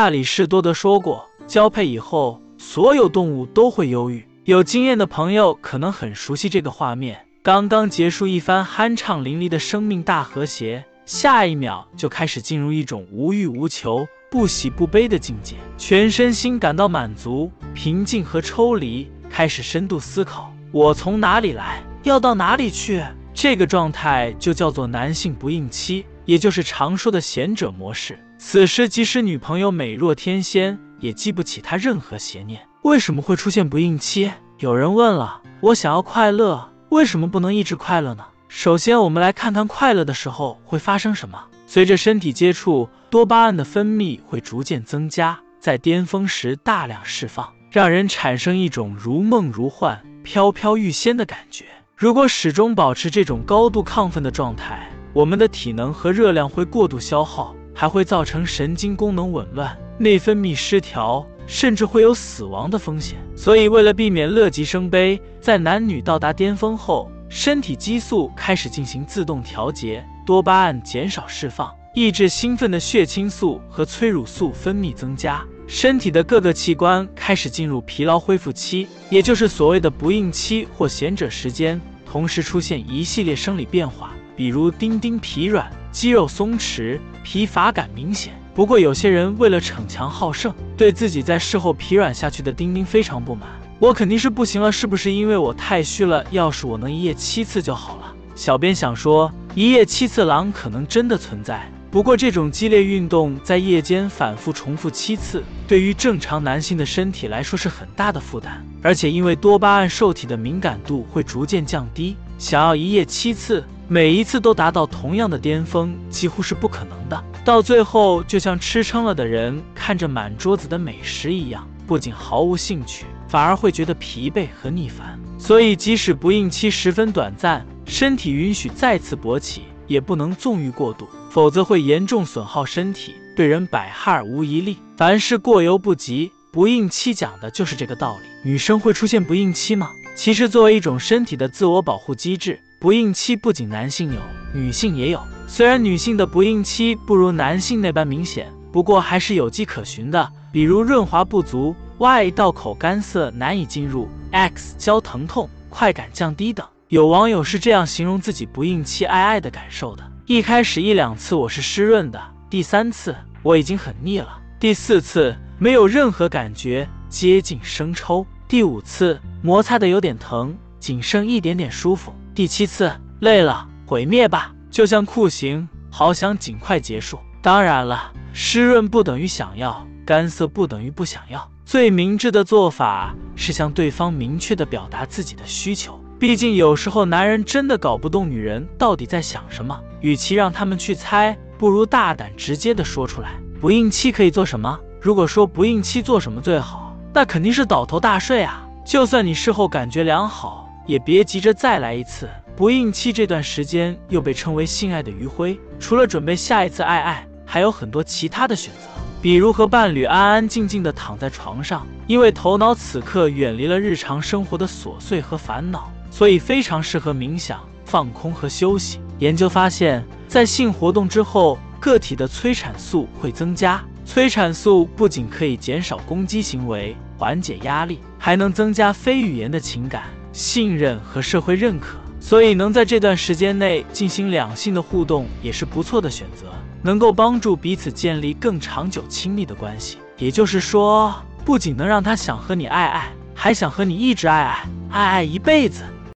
亚里士多德说过，交配以后，所有动物都会忧郁。有经验的朋友可能很熟悉这个画面：刚刚结束一番酣畅淋漓的生命大和谐，下一秒就开始进入一种无欲无求、不喜不悲的境界，全身心感到满足、平静和抽离，开始深度思考：我从哪里来，要到哪里去？这个状态就叫做男性不应期，也就是常说的贤者模式。此时，即使女朋友美若天仙，也激不起他任何邪念。为什么会出现不孕期？有人问了，我想要快乐，为什么不能一直快乐呢？首先，我们来看看快乐的时候会发生什么。随着身体接触，多巴胺的分泌会逐渐增加，在巅峰时大量释放，让人产生一种如梦如幻、飘飘欲仙的感觉。如果始终保持这种高度亢奋的状态，我们的体能和热量会过度消耗。还会造成神经功能紊乱、内分泌失调，甚至会有死亡的风险。所以，为了避免乐极生悲，在男女到达巅峰后，身体激素开始进行自动调节，多巴胺减少释放，抑制兴奋的血清素和催乳素分泌增加，身体的各个器官开始进入疲劳恢复期，也就是所谓的不孕期或闲者时间。同时出现一系列生理变化，比如丁丁疲软。肌肉松弛，疲乏感明显。不过，有些人为了逞强好胜，对自己在事后疲软下去的丁丁非常不满。我肯定是不行了，是不是因为我太虚了？要是我能一夜七次就好了。小编想说，一夜七次郎可能真的存在。不过，这种激烈运动在夜间反复重复七次，对于正常男性的身体来说是很大的负担。而且，因为多巴胺受体的敏感度会逐渐降低，想要一夜七次。每一次都达到同样的巅峰，几乎是不可能的。到最后，就像吃撑了的人看着满桌子的美食一样，不仅毫无兴趣，反而会觉得疲惫和腻烦。所以，即使不孕期十分短暂，身体允许再次勃起，也不能纵欲过度，否则会严重损耗身体，对人百害而无一利。凡事过犹不及，不孕期讲的就是这个道理。女生会出现不孕期吗？其实，作为一种身体的自我保护机制。不孕期不仅男性有，女性也有。虽然女性的不孕期不如男性那般明显，不过还是有迹可循的，比如润滑不足、Y 道口干涩难以进入、X 交疼痛、快感降低等。有网友是这样形容自己不应期爱爱的感受的：一开始一两次我是湿润的，第三次我已经很腻了，第四次没有任何感觉，接近生抽，第五次摩擦的有点疼，仅剩一点点舒服。第七次累了，毁灭吧，就像酷刑，好想尽快结束。当然了，湿润不等于想要，干涩不等于不想要。最明智的做法是向对方明确的表达自己的需求。毕竟有时候男人真的搞不懂女人到底在想什么，与其让他们去猜，不如大胆直接的说出来。不应期可以做什么？如果说不应期做什么最好，那肯定是倒头大睡啊！就算你事后感觉良好。也别急着再来一次。不孕期这段时间又被称为性爱的余晖，除了准备下一次爱爱，还有很多其他的选择，比如和伴侣安安静静的躺在床上，因为头脑此刻远离了日常生活的琐碎和烦恼，所以非常适合冥想、放空和休息。研究发现，在性活动之后，个体的催产素会增加。催产素不仅可以减少攻击行为、缓解压力，还能增加非语言的情感。信任和社会认可，所以能在这段时间内进行两性的互动也是不错的选择，能够帮助彼此建立更长久亲密的关系。也就是说，不仅能让他想和你爱爱，还想和你一直爱爱，爱爱一辈子。